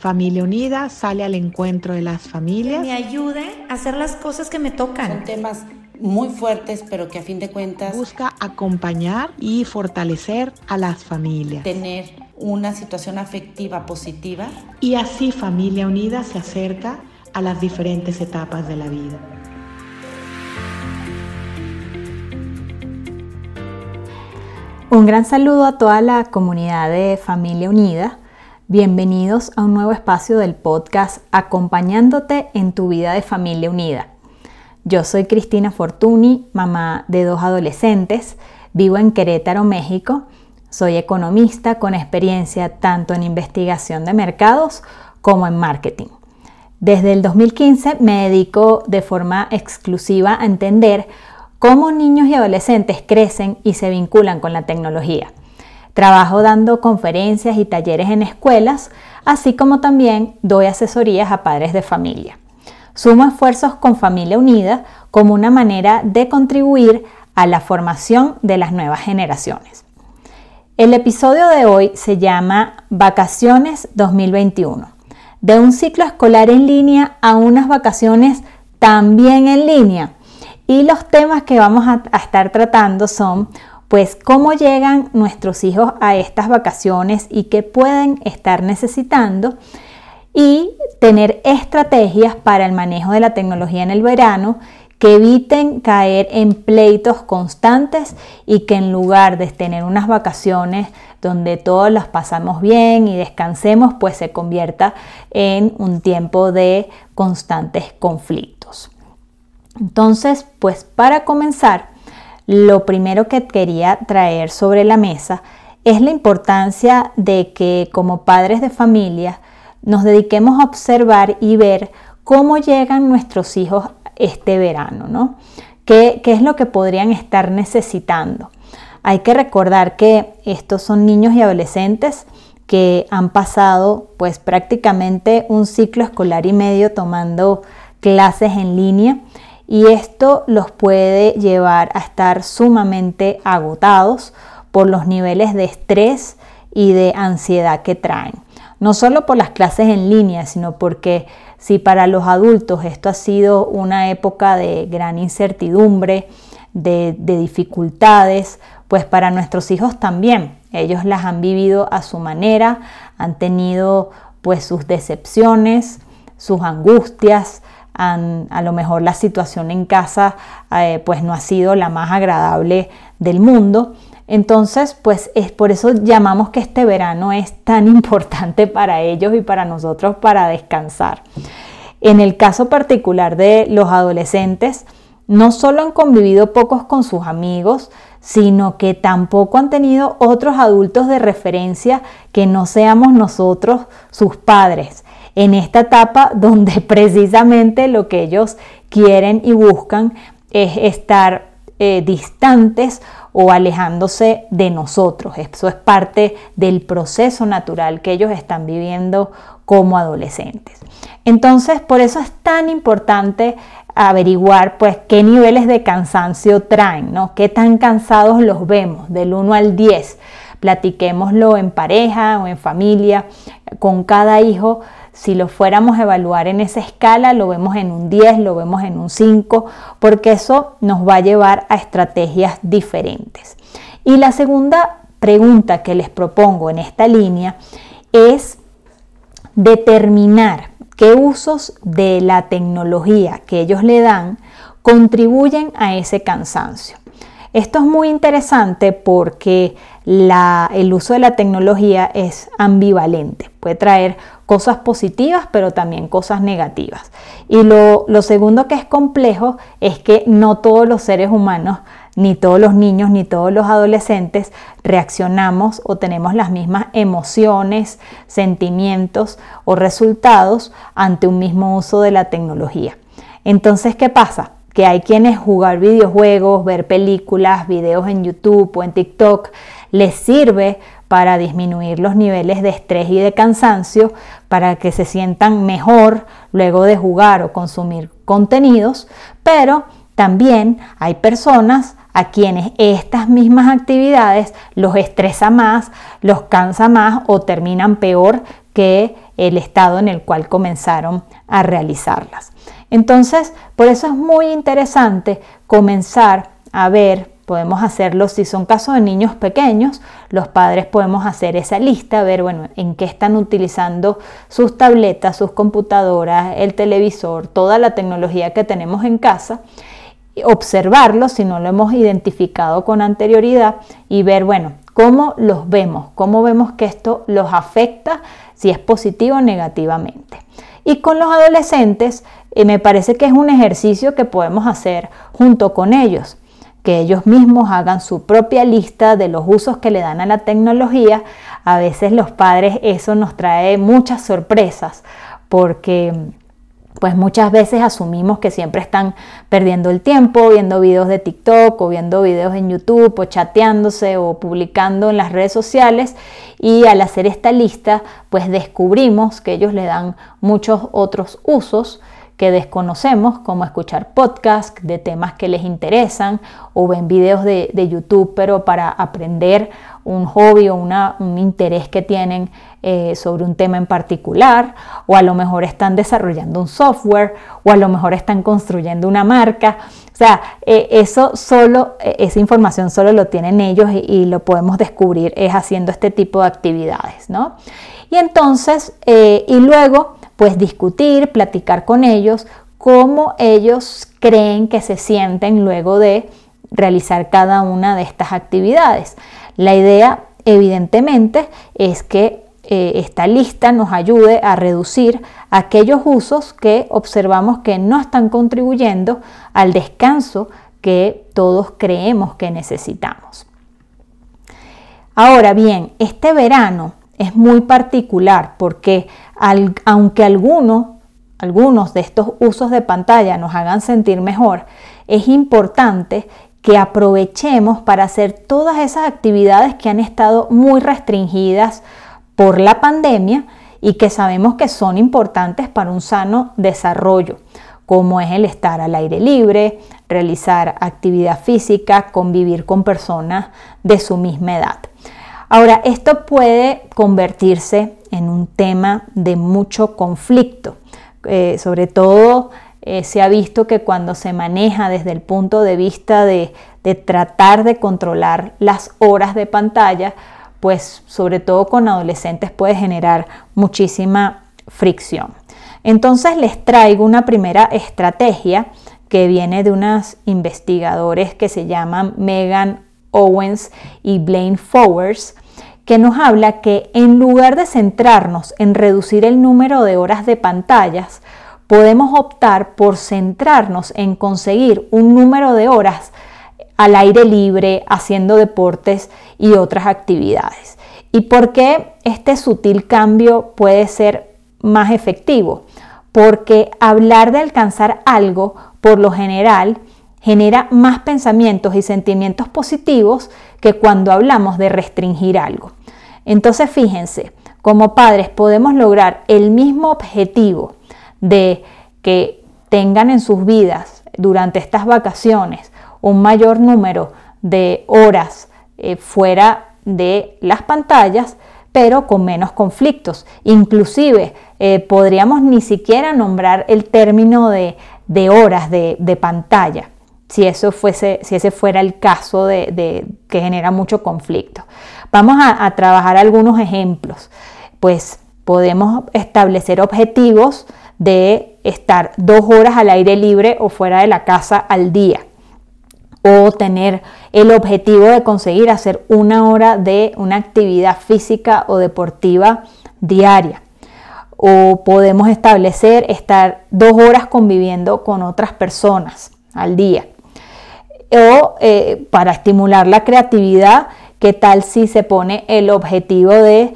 Familia Unida sale al encuentro de las familias. Que me ayude a hacer las cosas que me tocan. Son temas muy fuertes, pero que a fin de cuentas busca acompañar y fortalecer a las familias. Tener una situación afectiva positiva. Y así Familia Unida se acerca a las diferentes etapas de la vida. Un gran saludo a toda la comunidad de Familia Unida. Bienvenidos a un nuevo espacio del podcast Acompañándote en tu vida de familia unida. Yo soy Cristina Fortuni, mamá de dos adolescentes, vivo en Querétaro, México. Soy economista con experiencia tanto en investigación de mercados como en marketing. Desde el 2015 me dedico de forma exclusiva a entender cómo niños y adolescentes crecen y se vinculan con la tecnología. Trabajo dando conferencias y talleres en escuelas, así como también doy asesorías a padres de familia. Sumo esfuerzos con Familia Unida como una manera de contribuir a la formación de las nuevas generaciones. El episodio de hoy se llama Vacaciones 2021, de un ciclo escolar en línea a unas vacaciones también en línea y los temas que vamos a, estar tratando son, pues, cómo llegan nuestros hijos a estas vacaciones y qué pueden estar necesitando y tener estrategias para el manejo de la tecnología en el verano que eviten caer en pleitos constantes y que en lugar de tener unas vacaciones donde todos las pasamos bien y descansemos, pues se convierta en un tiempo de constantes conflictos. Entonces, pues para comenzar, lo primero que quería traer sobre la mesa es la importancia de que como padres de familia nos dediquemos a observar y ver cómo llegan nuestros hijos este verano, ¿no? ¿Qué, ¿Qué, es lo que podrían estar necesitando? Hay que recordar que estos son niños y adolescentes que han pasado pues prácticamente un ciclo escolar y medio tomando clases en línea y esto los puede llevar a estar sumamente agotados por los niveles de estrés y de ansiedad que traen. No solo por las clases en línea, sino porque si para los adultos esto ha sido una época de gran incertidumbre, de, dificultades, pues para nuestros hijos también. Ellos las han vivido a su manera, han tenido pues sus decepciones, sus angustias, a lo mejor la situación en casa eh, pues no ha sido la más agradable del mundo. Entonces, pues es por eso llamamos que este verano es tan importante para ellos y para nosotros para descansar. En el caso particular de los adolescentes, no solo han convivido pocos con sus amigos, sino que tampoco han tenido otros adultos de referencia que no seamos nosotros sus padres en esta etapa donde precisamente lo que ellos quieren y buscan es estar eh, distantes o alejándose de nosotros. Eso es parte del proceso natural que ellos están viviendo como adolescentes. Entonces, por eso es tan importante averiguar pues qué niveles de cansancio traen, ¿no? Qué tan cansados los vemos del 1 al 10. Platiquémoslo en pareja o en familia, con cada hijo si lo fuéramos a evaluar en esa escala, lo vemos en un 10, lo vemos en un 5, porque eso nos va a llevar a estrategias diferentes. Y la segunda pregunta que les propongo en esta línea es determinar qué usos de la tecnología que ellos le dan contribuyen a ese cansancio. Esto es muy interesante porque el uso de la tecnología es ambivalente, puede traer cosas positivas, pero también cosas negativas. Y lo, segundo que es complejo es que no todos los seres humanos, ni todos los niños, ni todos los adolescentes reaccionamos o tenemos las mismas emociones, sentimientos o resultados ante un mismo uso de la tecnología. Entonces, ¿qué pasa? Que hay quienes jugar videojuegos, ver películas, videos en YouTube o en TikTok les sirve para disminuir los niveles de estrés y de cansancio, para que se sientan mejor luego de jugar o consumir contenidos, pero también hay personas a quienes estas mismas actividades los estresa más, los cansa más o terminan peor que el estado en el cual comenzaron a realizarlas. Entonces, por eso es muy interesante comenzar a ver, podemos hacerlo si son casos de niños pequeños, los padres podemos hacer esa lista, ver, bueno, en qué están utilizando sus tabletas, sus computadoras, el televisor, toda la tecnología que tenemos en casa observarlo si no lo hemos identificado con anterioridad y ver, bueno, cómo los vemos, cómo vemos que esto los afecta, si es positivo o negativamente. Y con los adolescentes eh, me parece que es un ejercicio que podemos hacer junto con ellos, que ellos mismos hagan su propia lista de los usos que le dan a la tecnología. A veces los padres eso nos trae muchas sorpresas porque pues muchas veces asumimos que siempre están perdiendo el tiempo viendo videos de TikTok o viendo videos en YouTube o chateándose o publicando en las redes sociales y al hacer esta lista pues descubrimos que ellos le dan muchos otros usos que desconocemos, como escuchar podcasts de temas que les interesan o ven videos de, YouTube, pero para aprender un hobby o un interés que tienen eh, sobre un tema en particular, o a lo mejor están desarrollando un software, o a lo mejor están construyendo una marca. O sea, eh, eso solo, eh, esa información solo lo tienen ellos y, y, lo podemos descubrir es haciendo este tipo de actividades, ¿no? Y entonces, y luego pues discutir, platicar con ellos, cómo ellos creen que se sienten luego de realizar cada una de estas actividades. La idea, evidentemente, es que eh, esta lista nos ayude a reducir aquellos usos que observamos que no están contribuyendo al descanso que todos creemos que necesitamos. Ahora bien, este verano es muy particular porque aunque algunos de estos usos de pantalla nos hagan sentir mejor, es importante que aprovechemos para hacer todas esas actividades que han estado muy restringidas por la pandemia y que sabemos que son importantes para un sano desarrollo, como es el estar al aire libre, realizar actividad física, convivir con personas de su misma edad. Ahora, esto puede convertirse en un tema de mucho conflicto, eh, sobre todo eh, se ha visto que cuando se maneja desde el punto de vista de, de tratar de controlar las horas de pantalla, pues sobre todo con adolescentes puede generar muchísima fricción. Entonces les traigo una primera estrategia que viene de unos investigadores que se llaman Megan Owens y Blaine Fowers, que nos habla que en lugar de centrarnos en reducir el número de horas de pantallas, podemos optar por centrarnos en conseguir un número de horas al aire libre, haciendo deportes y otras actividades. ¿Y por qué este sutil cambio puede ser más efectivo? Porque hablar de alcanzar algo, por lo general, genera más pensamientos y sentimientos positivos que cuando hablamos de restringir algo. Entonces, fíjense, como padres podemos lograr el mismo objetivo de que tengan en sus vidas durante estas vacaciones un mayor número de horas eh, fuera de las pantallas, pero con menos conflictos. Inclusive eh, podríamos ni siquiera nombrar el término de, horas de, pantalla, si, eso fuese, si ese fuera el caso de, que genera mucho conflicto. Vamos a, a trabajar algunos ejemplos. Pues podemos establecer objetivos de estar dos horas al aire libre o fuera de la casa al día o tener el objetivo de conseguir hacer una hora de una actividad física o deportiva diaria. O podemos establecer estar dos horas conviviendo con otras personas al día. O eh, para estimular la creatividad, ¿qué tal si se pone el objetivo de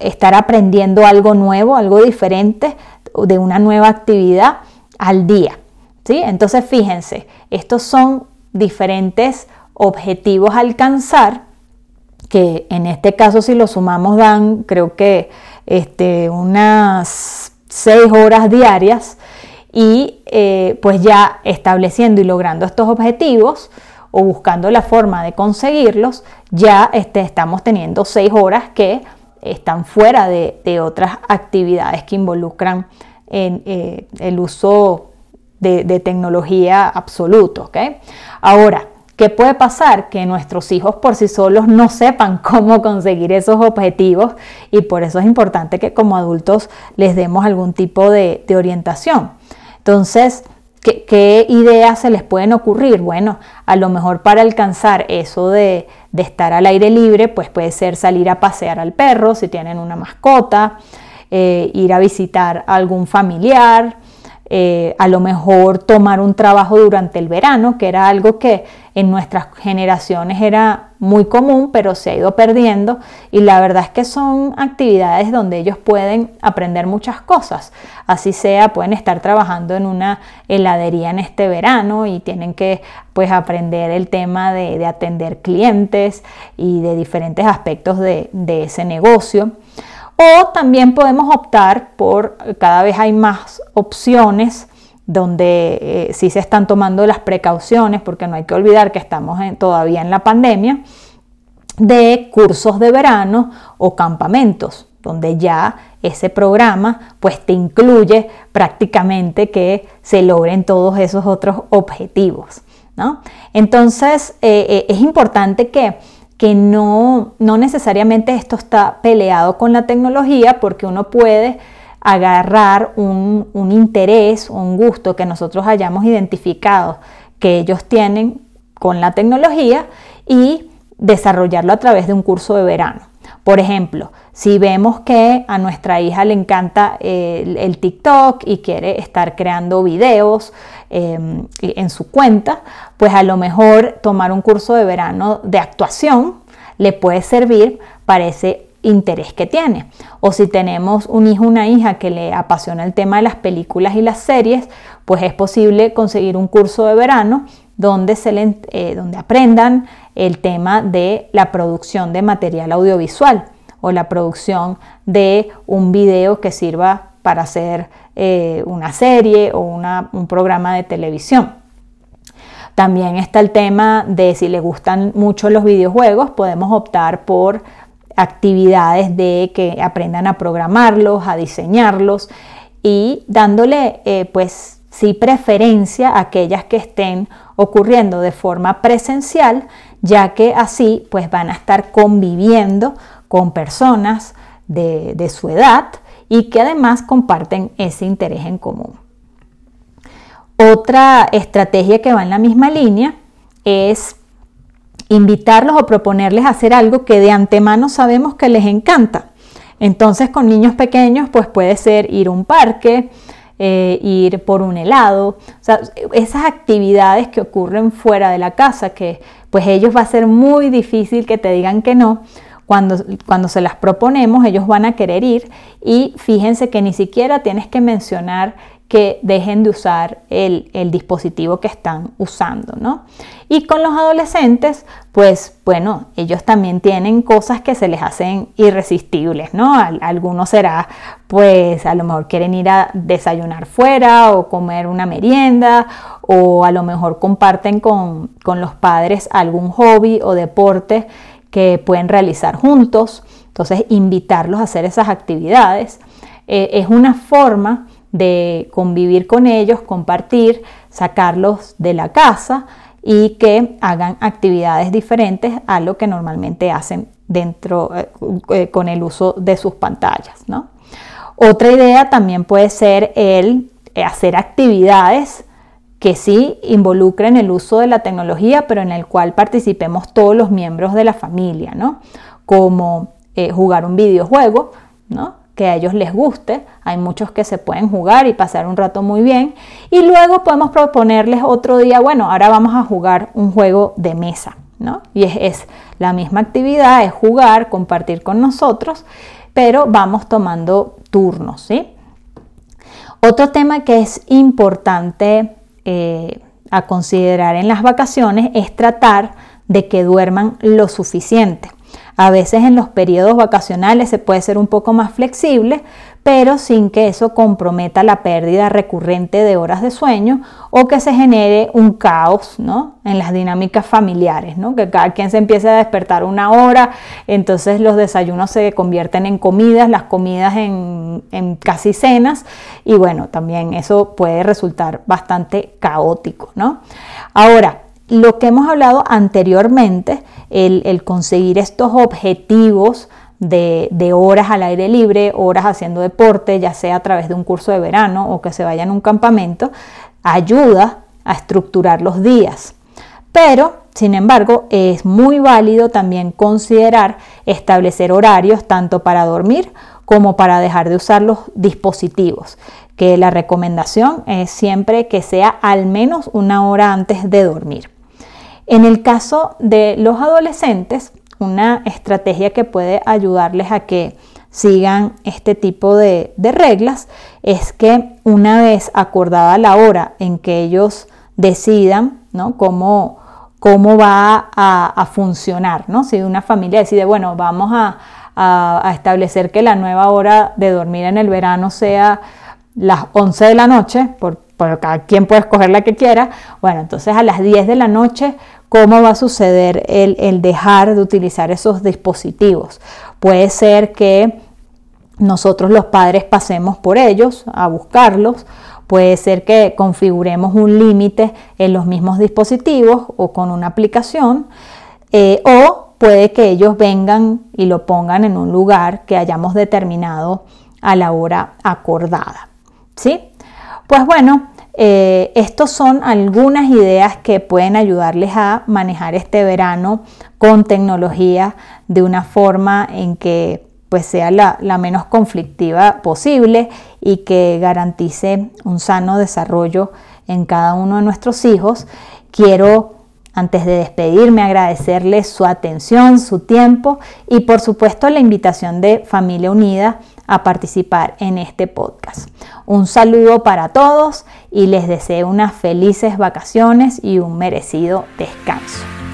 estar aprendiendo algo nuevo, algo diferente, de una nueva actividad al día? ¿Sí? Entonces fíjense, estos son diferentes objetivos a alcanzar, que en este caso si lo sumamos dan creo que este, unas seis horas diarias y eh, pues ya estableciendo y logrando estos objetivos o buscando la forma de conseguirlos, ya este, estamos teniendo seis horas que están fuera de, otras actividades que involucran eh, el uso de, tecnología absoluto. Ahora, ¿Qué puede pasar? Que nuestros hijos por sí solos no sepan cómo conseguir esos objetivos y por eso es importante que como adultos les demos algún tipo de, orientación. Entonces, ¿qué, ideas se les pueden ocurrir? Bueno, a lo mejor para alcanzar eso de, estar al aire libre, pues puede ser salir a pasear al perro si tienen una mascota, eh, ir a visitar a algún familiar, eh, a lo mejor tomar un trabajo durante el verano, que era algo que en nuestras generaciones era muy común, pero se ha ido perdiendo. Y la verdad es que son actividades donde ellos pueden aprender muchas cosas. Así sea, pueden estar trabajando en una heladería en este verano y tienen que pues aprender el tema de, atender clientes y de diferentes aspectos de ese negocio. O también podemos optar por, cada vez hay más opciones donde eh, sí se están tomando las precauciones, porque no hay que olvidar que estamos todavía en la pandemia, de cursos de verano o campamentos, donde ya ese programa pues te incluye prácticamente que se logren todos esos otros objetivos. Entonces eh, eh, es importante que que no, no necesariamente esto está peleado con la tecnología porque uno puede agarrar un, un interés, un gusto que nosotros hayamos identificado que ellos tienen con la tecnología y desarrollarlo a través de un curso de verano. Por ejemplo, si vemos que a nuestra hija le encanta el, TikTok y quiere estar creando videos em, en su cuenta, pues a lo mejor tomar un curso de verano de actuación le puede servir para ese interés que tiene. O si tenemos un hijo o una hija que le apasiona el tema de las películas y las series, pues es posible conseguir un curso de verano donde, se eh, donde aprendan el tema de la producción de material audiovisual o la producción de un video que sirva para hacer eh, una serie o un programa de televisión. También está el tema de si les gustan mucho los videojuegos, podemos optar por actividades de que aprendan a programarlos, a diseñarlos y dándole eh, pues sí preferencia a aquellas que estén ocurriendo de forma presencial, ya que así pues van a estar conviviendo con personas de, de su edad y que además comparten ese interés en común. Otra estrategia que va en la misma línea es invitarlos o proponerles hacer algo que de antemano sabemos que les encanta. Entonces con niños pequeños pues puede ser ir a un parque, eh, ir por un helado, esas actividades que ocurren fuera de la casa, que pues ellos va a ser muy difícil que te digan que no, cuando, cuando, se las proponemos, ellos van a querer ir y fíjense que ni siquiera tienes que mencionar que dejen de usar el, dispositivo que están usando, ¿no? Y con los adolescentes, pues bueno, ellos también tienen cosas que se les hacen irresistibles, ¿no? algunos será, pues a lo mejor quieren ir a desayunar fuera o comer una merienda o a lo mejor comparten con, los padres algún hobby o deporte que pueden realizar juntos. Entonces, invitarlos a hacer esas actividades eh, es una forma de convivir con ellos, compartir, sacarlos de la casa y que hagan actividades diferentes a lo que normalmente hacen dentro eh, eh, con el uso de sus pantallas. Otra idea también puede ser el eh, hacer actividades que sí involucren el uso de la tecnología, pero en el cual participemos todos los miembros de la familia, ¿no? Como jugar un videojuego, ¿no? Que a ellos les guste. Hay muchos que se pueden jugar y pasar un rato muy bien. Y luego podemos proponerles otro día, bueno, ahora vamos a jugar un juego de mesa, ¿no? Y es, la misma actividad, es jugar, compartir con nosotros, pero vamos tomando turnos, ¿sí? Otro tema que es importante eh, a considerar en las vacaciones es tratar de que duerman lo suficiente. A veces en los periodos vacacionales se puede ser un poco más flexible, pero sin que eso comprometa la pérdida recurrente de horas de sueño o que se genere un caos ¿no? en las dinámicas familiares, ¿no? que cada quien se empiece a despertar una hora, entonces los desayunos se convierten en comidas, las comidas en, en casi cenas y bueno, también eso puede resultar bastante caótico. ¿no? Ahora, lo que hemos hablado anteriormente, el, conseguir estos objetivos, de, horas al aire libre, horas haciendo deporte, ya sea a través de un curso de verano o que se vayan a un campamento, ayuda a estructurar los días. Pero, sin embargo, es muy válido también considerar establecer horarios tanto para dormir como para dejar de usar los dispositivos, que la recomendación es siempre que sea al menos una hora antes de dormir. En el caso de los adolescentes, una estrategia que puede ayudarles a que sigan este tipo de, reglas es que una vez acordada la hora en que ellos decidan ¿no? cómo, cómo va a, funcionar, ¿no? si una familia decide, bueno, vamos a, establecer que la nueva hora de dormir en el verano sea las 11 de la noche, por, por cada quien puede escoger la que quiera, bueno, entonces a las 10 de la noche cómo va a suceder el, dejar de utilizar esos dispositivos. Puede ser que nosotros los padres pasemos por ellos a buscarlos, puede ser que configuremos un límite en los mismos dispositivos o con una aplicación, eh, o puede que ellos vengan y lo pongan en un lugar que hayamos determinado a la hora acordada. ¿Sí? Pues bueno, eh, estos son algunas ideas que pueden ayudarles a manejar este verano con tecnología de una forma en que pues sea la, la, menos conflictiva posible y que garantice un sano desarrollo en cada uno de nuestros hijos. Quiero, antes de despedirme, agradecerles su atención, su tiempo y por supuesto la invitación de Familia Unida a participar en este podcast. Un saludo para todos y les deseo unas felices vacaciones y un merecido descanso.